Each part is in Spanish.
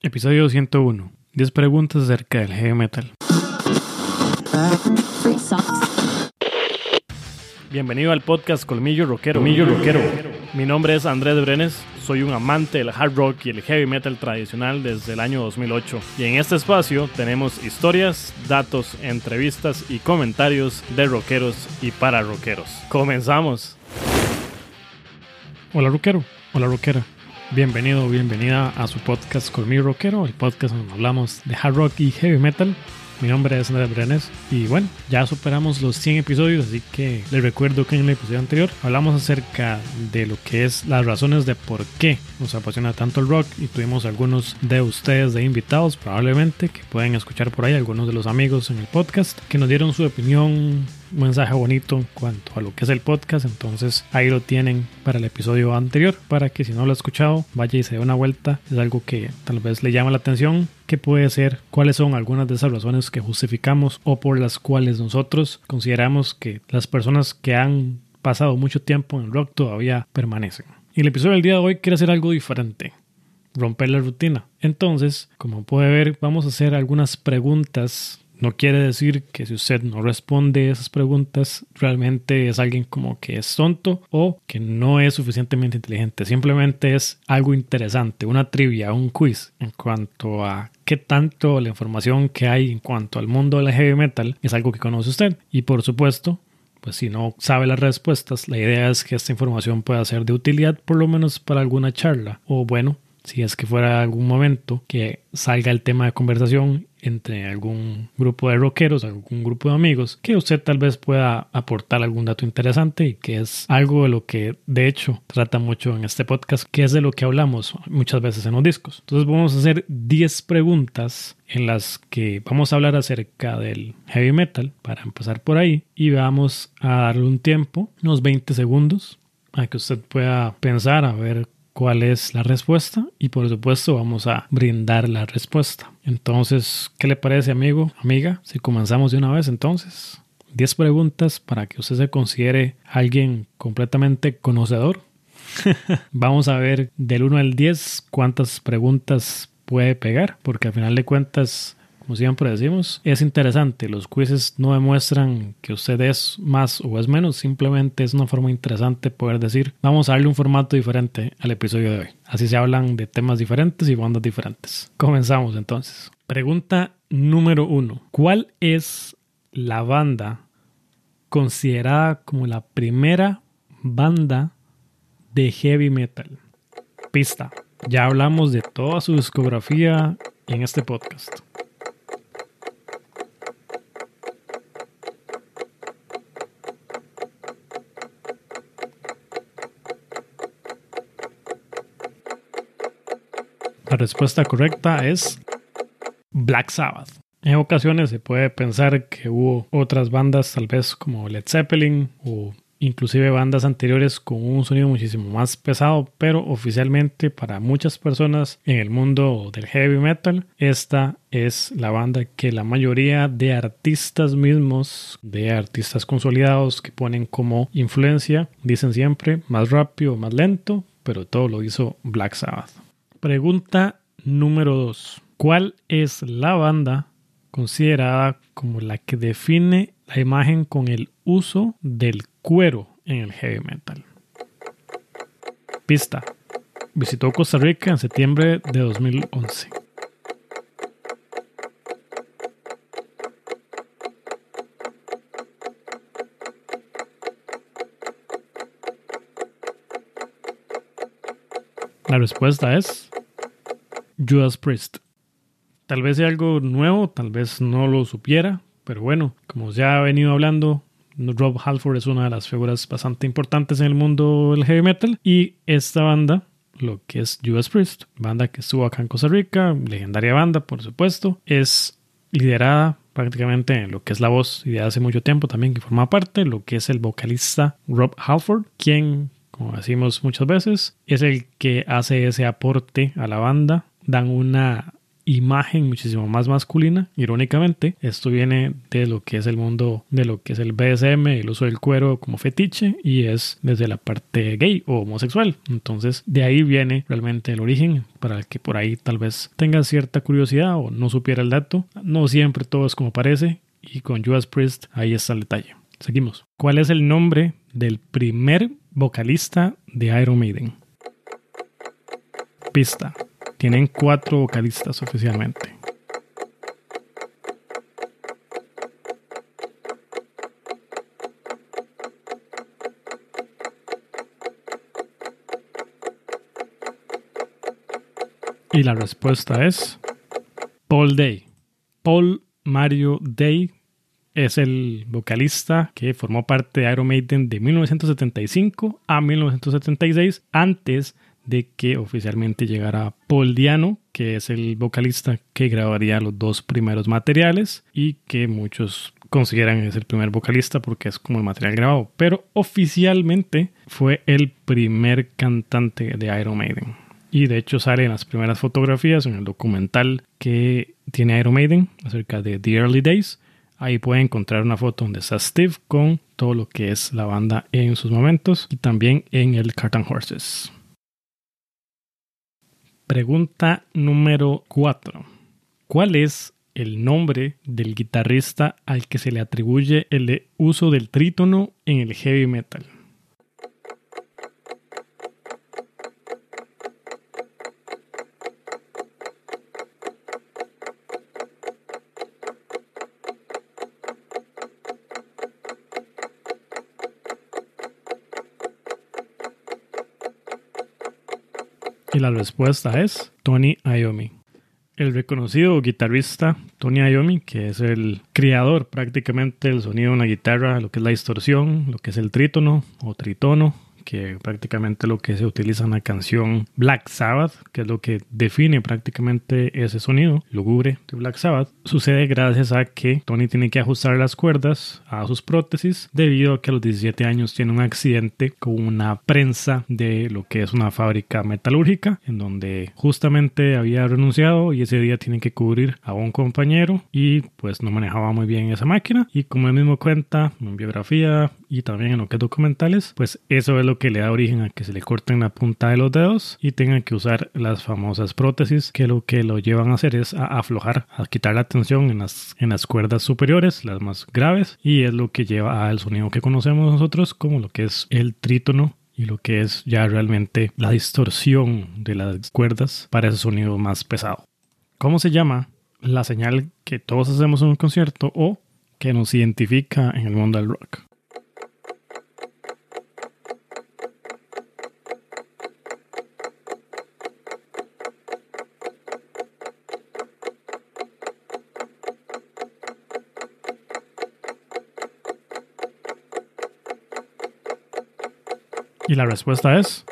Episodio 101. 10 preguntas acerca del heavy metal. Bienvenido al podcast Colmillo Rockero. Colmillo Rockero. Mi nombre es Andrés Brenes. Soy un amante del hard rock y el heavy metal tradicional desde el año 2008. Y en este espacio tenemos historias, datos, entrevistas y comentarios de rockeros y para rockeros. Comenzamos. Hola rockero. Hola rockera. Bienvenido o bienvenida a su podcast Colmillo Rockero, el podcast donde hablamos de hard rock y heavy metal. Mi nombre es Andrés Brenes y bueno, ya superamos los 100 episodios, así que les recuerdo que en el episodio anterior hablamos acerca de lo que es las razones de por qué nos apasiona tanto el rock y tuvimos algunos de ustedes de invitados probablemente que pueden escuchar por ahí, algunos de los amigos en el podcast que nos dieron su opinión, un mensaje bonito en cuanto a lo que es el podcast, entonces ahí lo tienen para el episodio anterior, para que si no lo ha escuchado, vaya y se dé una vuelta, es algo que tal vez le llama la atención, qué puede ser, cuáles son algunas de esas razones que justificamos o por las cuales nosotros consideramos que las personas que han pasado mucho tiempo en rock todavía permanecen. Y el episodio del día de hoy quiere hacer algo diferente, romper la rutina. Entonces, como puede ver, vamos a hacer algunas preguntas no quiere decir que si usted no responde esas preguntas, realmente es alguien como que es tonto o que no es suficientemente inteligente. Simplemente es algo interesante, una trivia, un quiz en cuanto a qué tanto la información que hay en cuanto al mundo del heavy metal es algo que conoce usted. Y por supuesto, pues si no sabe las respuestas, la idea es que esta información pueda ser de utilidad por lo menos para alguna charla o bueno, si es que fuera algún momento que salga el tema de conversación entre algún grupo de rockeros, algún grupo de amigos, que usted tal vez pueda aportar algún dato interesante y que es algo de lo que de hecho trata mucho en este podcast, que es de lo que hablamos muchas veces en los discos. Entonces vamos a hacer 10 preguntas en las que vamos a hablar acerca del heavy metal para empezar por ahí y vamos a darle un tiempo, unos 20 segundos, a que usted pueda pensar a ver cuál es la respuesta y por supuesto vamos a brindar la respuesta. Entonces, ¿qué le parece amigo, amiga? Si comenzamos de una vez entonces. 10 preguntas para que usted se considere alguien completamente conocedor. vamos a ver del 1 al 10 cuántas preguntas puede pegar, porque al final de cuentas como siempre decimos, es interesante. Los quizzes no demuestran que usted es más o es menos, simplemente es una forma interesante poder decir, vamos a darle un formato diferente al episodio de hoy. Así se hablan de temas diferentes y bandas diferentes. Comenzamos entonces. Pregunta número uno. ¿Cuál es la banda considerada como la primera banda de heavy metal? Pista. Ya hablamos de toda su discografía en este podcast. La respuesta correcta es Black Sabbath. En ocasiones se puede pensar que hubo otras bandas, tal vez como Led Zeppelin o inclusive bandas anteriores con un sonido muchísimo más pesado, pero oficialmente para muchas personas en el mundo del heavy metal, esta es la banda que la mayoría de artistas mismos, de artistas consolidados que ponen como influencia, dicen siempre más rápido, más lento, pero todo lo hizo Black Sabbath. Pregunta número 2. ¿Cuál es la banda considerada como la que define la imagen con el uso del cuero en el heavy metal? Pista. Visitó Costa Rica en septiembre de 2011. La respuesta es Judas Priest. Tal vez sea algo nuevo, tal vez no lo supiera, pero bueno, como ya he venido hablando, Rob Halford es una de las figuras bastante importantes en el mundo del heavy metal y esta banda lo que es Judas Priest, banda que estuvo acá en Costa Rica, legendaria banda, por supuesto. Es liderada prácticamente en lo que es la voz y de hace mucho tiempo también que forma parte, lo que es el vocalista Rob Halford, quien, como decimos muchas veces, es el que hace ese aporte a la banda. Dan una imagen muchísimo más masculina. Irónicamente, esto viene de lo que es el mundo de lo que es el BSM, el uso del cuero como fetiche y es desde la parte gay o homosexual. Entonces, de ahí viene realmente el origen para el que por ahí tal vez tenga cierta curiosidad o no supiera el dato. No siempre todo es como parece y con Judas Priest ahí está el detalle. Seguimos. ¿Cuál es el nombre del primer vocalista de Iron Maiden? Pista. Tienen cuatro vocalistas oficialmente. Y la respuesta es Paul Day. Paul Mario Day es el vocalista que formó parte de Iron Maiden de 1975 a 1976 antes de que oficialmente llegara Paul Diano, que es el vocalista que grabaría los dos primeros materiales y que muchos consideran es el primer vocalista porque es como el material grabado, pero oficialmente fue el primer cantante de Iron Maiden. Y de hecho sale en las primeras fotografías en el documental que tiene Iron Maiden acerca de The Early Days. Ahí puede encontrar una foto donde está Steve con todo lo que es la banda en sus momentos y también en el Carton Horses. Pregunta número 4. ¿Cuál es el nombre del guitarrista al que se le atribuye el uso del trítono en el heavy metal? Y la respuesta es Tony Iommi. El reconocido guitarrista Tony Iommi, que es el creador prácticamente del sonido de una guitarra, lo que es la distorsión, lo que es el trítono o tritono, que prácticamente lo que se utiliza en la canción Black Sabbath, que es lo que define prácticamente ese sonido lúgubre de Black Sabbath, sucede gracias a que Tony tiene que ajustar las cuerdas a sus prótesis debido a que a los 17 años tiene un accidente con una prensa de lo que es una fábrica metalúrgica en donde justamente había renunciado y ese día tiene que cubrir a un compañero y pues no manejaba muy bien esa máquina y como él mismo cuenta en biografía y también en lo que es documentales pues eso es lo que le da origen a que se le corten la punta de los dedos y tengan que usar las famosas prótesis que lo que lo llevan a hacer es a aflojar, a quitar la tensión en las, en las cuerdas superiores, las más graves, y es lo que lleva al sonido que conocemos nosotros como lo que es el trítono y lo que es ya realmente la distorsión de las cuerdas para ese sonido más pesado. ¿Cómo se llama la señal que todos hacemos en un concierto o que nos identifica en el mundo del rock? La respuesta es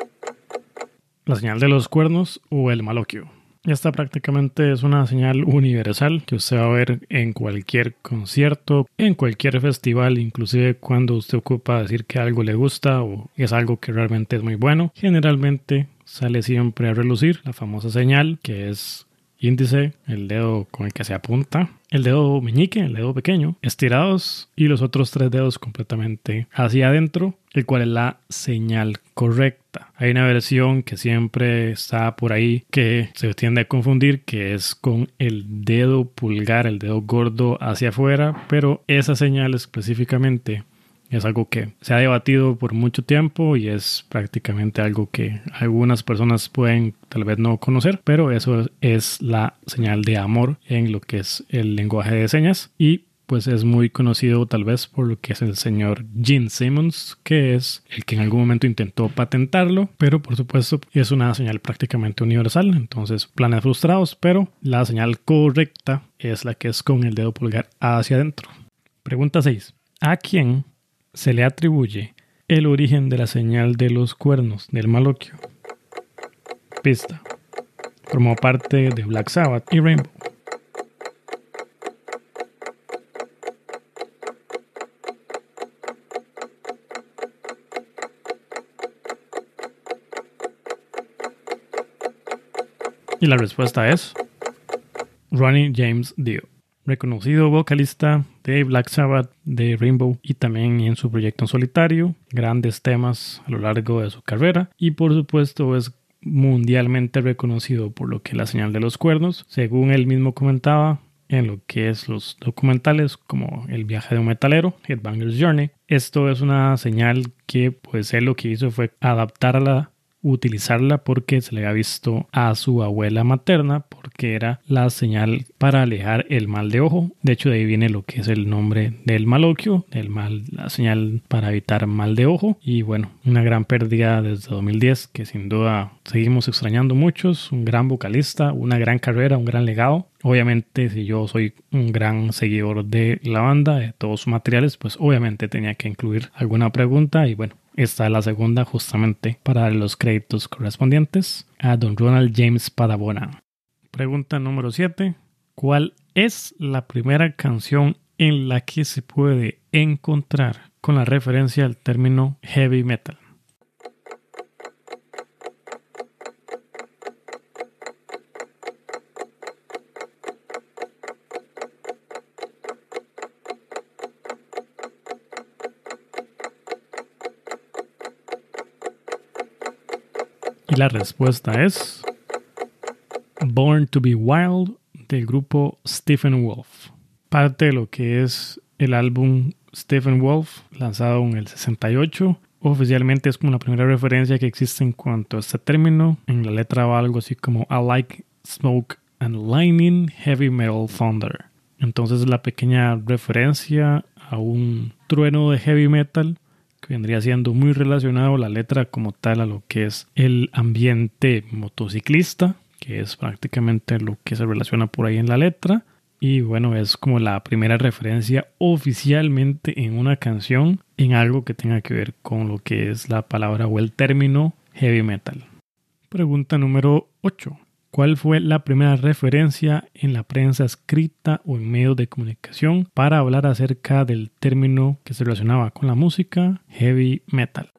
la señal de los cuernos o el maloquio. Esta prácticamente es una señal universal que usted va a ver en cualquier concierto, en cualquier festival, inclusive cuando usted ocupa decir que algo le gusta o es algo que realmente es muy bueno. Generalmente sale siempre a relucir la famosa señal que es índice, el dedo con el que se apunta, el dedo meñique, el dedo pequeño, estirados y los otros tres dedos completamente hacia adentro, el cual es la señal correcta. Hay una versión que siempre está por ahí que se tiende a confundir, que es con el dedo pulgar, el dedo gordo hacia afuera, pero esa señal específicamente es algo que se ha debatido por mucho tiempo y es prácticamente algo que algunas personas pueden tal vez no conocer, pero eso es la señal de amor en lo que es el lenguaje de señas y pues es muy conocido tal vez por lo que es el señor Gene Simmons, que es el que en algún momento intentó patentarlo, pero por supuesto es una señal prácticamente universal, entonces planes frustrados, pero la señal correcta es la que es con el dedo pulgar hacia adentro. Pregunta 6. ¿A quién se le atribuye el origen de la señal de los cuernos del maloquio. pista. Formó parte de Black Sabbath y Rainbow. Y la respuesta es Ronnie James Dio, reconocido vocalista de Black Sabbath, de Rainbow y también en su proyecto en solitario, grandes temas a lo largo de su carrera y por supuesto es mundialmente reconocido por lo que es la señal de los cuernos, según él mismo comentaba en lo que es los documentales como El viaje de un metalero, Headbanger's Journey. Esto es una señal que pues él lo que hizo fue adaptarla utilizarla porque se le había visto a su abuela materna porque era la señal para alejar el mal de ojo. De hecho, de ahí viene lo que es el nombre del maloquio, del mal, la señal para evitar mal de ojo. Y bueno, una gran pérdida desde 2010 que sin duda seguimos extrañando muchos. Un gran vocalista, una gran carrera, un gran legado. Obviamente, si yo soy un gran seguidor de la banda, de todos sus materiales, pues obviamente tenía que incluir alguna pregunta y bueno, esta es la segunda justamente para dar los créditos correspondientes a don Ronald James Padabona. Pregunta número 7. ¿Cuál es la primera canción en la que se puede encontrar con la referencia al término heavy metal? La respuesta es Born to be Wild del grupo Stephen Wolf. Parte de lo que es el álbum Stephen Wolf, lanzado en el 68. Oficialmente es como la primera referencia que existe en cuanto a este término. En la letra va algo así como I like smoke and lightning, heavy metal thunder. Entonces la pequeña referencia a un trueno de heavy metal vendría siendo muy relacionado la letra como tal a lo que es el ambiente motociclista, que es prácticamente lo que se relaciona por ahí en la letra. Y bueno, es como la primera referencia oficialmente en una canción en algo que tenga que ver con lo que es la palabra o el término heavy metal. Pregunta número 8. ¿Cuál fue la primera referencia en la prensa escrita o en medios de comunicación para hablar acerca del término que se relacionaba con la música heavy metal?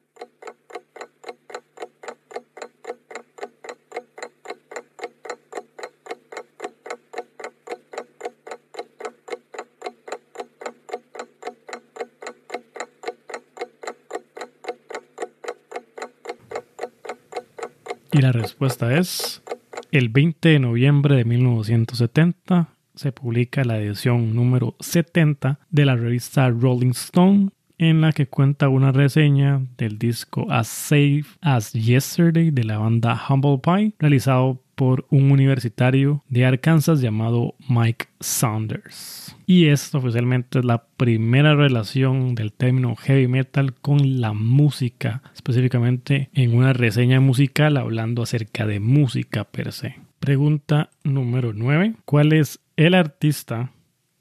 Y la respuesta es el 20 de noviembre de 1970 se publica la edición número 70 de la revista Rolling Stone en la que cuenta una reseña del disco As Safe as Yesterday de la banda Humble Pie, realizado por un universitario de Arkansas llamado Mike Saunders. Y esta oficialmente es la primera relación del término heavy metal con la música, específicamente en una reseña musical hablando acerca de música per se. Pregunta número 9. ¿Cuál es el artista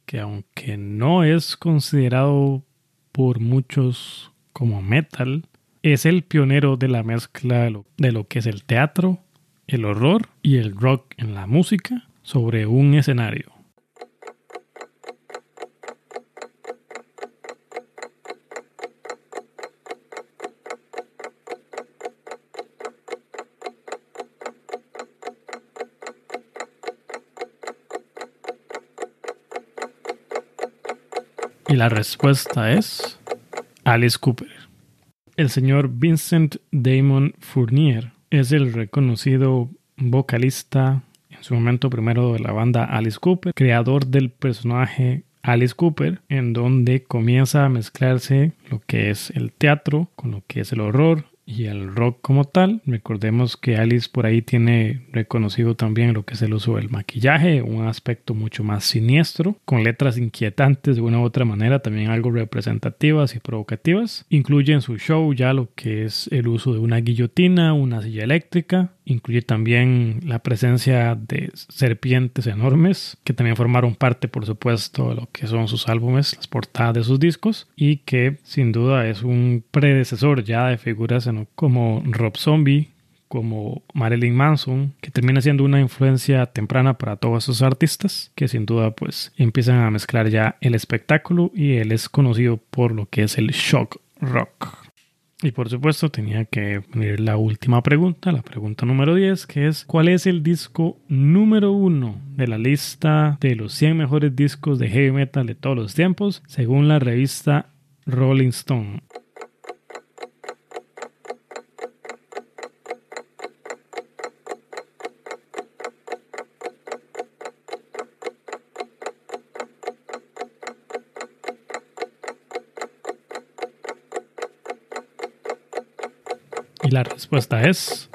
que aunque no es considerado por muchos como metal, es el pionero de la mezcla de lo que es el teatro, el horror y el rock en la música sobre un escenario. Y la respuesta es Alice Cooper. El señor Vincent Damon Fournier es el reconocido vocalista en su momento primero de la banda Alice Cooper, creador del personaje Alice Cooper, en donde comienza a mezclarse lo que es el teatro con lo que es el horror y el rock como tal. Recordemos que Alice por ahí tiene reconocido también lo que es el uso del maquillaje, un aspecto mucho más siniestro, con letras inquietantes de una u otra manera, también algo representativas y provocativas. Incluye en su show ya lo que es el uso de una guillotina, una silla eléctrica, Incluye también la presencia de serpientes enormes, que también formaron parte, por supuesto, de lo que son sus álbumes, las portadas de sus discos, y que sin duda es un predecesor ya de figuras como Rob Zombie, como Marilyn Manson, que termina siendo una influencia temprana para todos esos artistas, que sin duda pues empiezan a mezclar ya el espectáculo y él es conocido por lo que es el shock rock. Y por supuesto tenía que venir la última pregunta, la pregunta número 10, que es ¿cuál es el disco número uno de la lista de los 100 mejores discos de heavy metal de todos los tiempos según la revista Rolling Stone? Y la respuesta es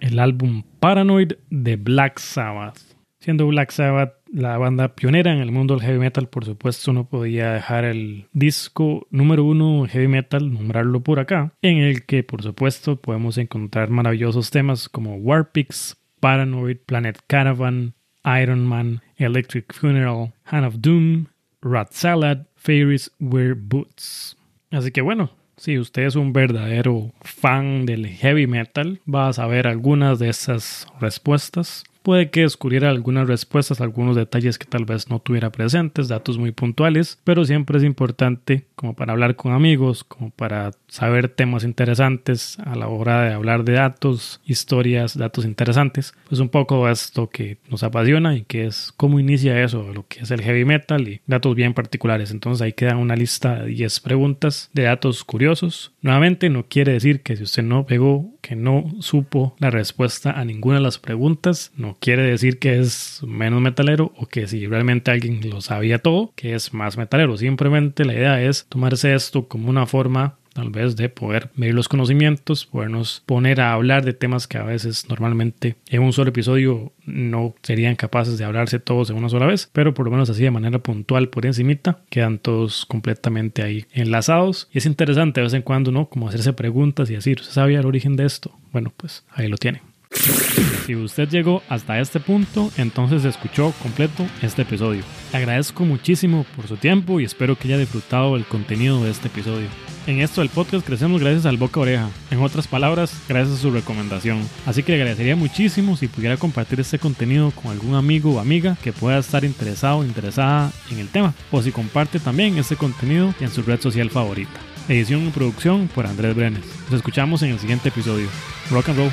el álbum Paranoid de Black Sabbath. Siendo Black Sabbath la banda pionera en el mundo del heavy metal, por supuesto no podía dejar el disco número uno heavy metal, nombrarlo por acá, en el que por supuesto podemos encontrar maravillosos temas como Warpix, Paranoid, Planet Caravan, Iron Man, Electric Funeral, Hand of Doom, Rat Salad, Fairies Wear Boots. Así que bueno, si usted es un verdadero fan del heavy metal, va a saber algunas de esas respuestas. Puede que descubriera algunas respuestas, algunos detalles que tal vez no tuviera presentes, datos muy puntuales, pero siempre es importante como para hablar con amigos, como para saber temas interesantes a la hora de hablar de datos, historias, datos interesantes. Pues un poco esto que nos apasiona y que es cómo inicia eso, lo que es el heavy metal y datos bien particulares. Entonces ahí queda una lista de 10 preguntas de datos curiosos. Nuevamente no quiere decir que si usted no pegó, que no supo la respuesta a ninguna de las preguntas, no quiere decir que es menos metalero o que si realmente alguien lo sabía todo, que es más metalero. Simplemente la idea es tomarse esto como una forma tal vez de poder medir los conocimientos, podernos poner a hablar de temas que a veces normalmente en un solo episodio no serían capaces de hablarse todos en una sola vez, pero por lo menos así de manera puntual por encimita, quedan todos completamente ahí enlazados y es interesante de vez en cuando, ¿no? Como hacerse preguntas y decir, ¿usted sabía el origen de esto? Bueno, pues ahí lo tiene. Si usted llegó hasta este punto, entonces escuchó completo este episodio. Le agradezco muchísimo por su tiempo y espero que haya disfrutado el contenido de este episodio. En esto del podcast crecemos gracias al boca oreja. En otras palabras, gracias a su recomendación. Así que le agradecería muchísimo si pudiera compartir este contenido con algún amigo o amiga que pueda estar interesado o interesada en el tema. O si comparte también este contenido en su red social favorita. Edición y producción por Andrés Brenes. Nos escuchamos en el siguiente episodio. Rock and roll.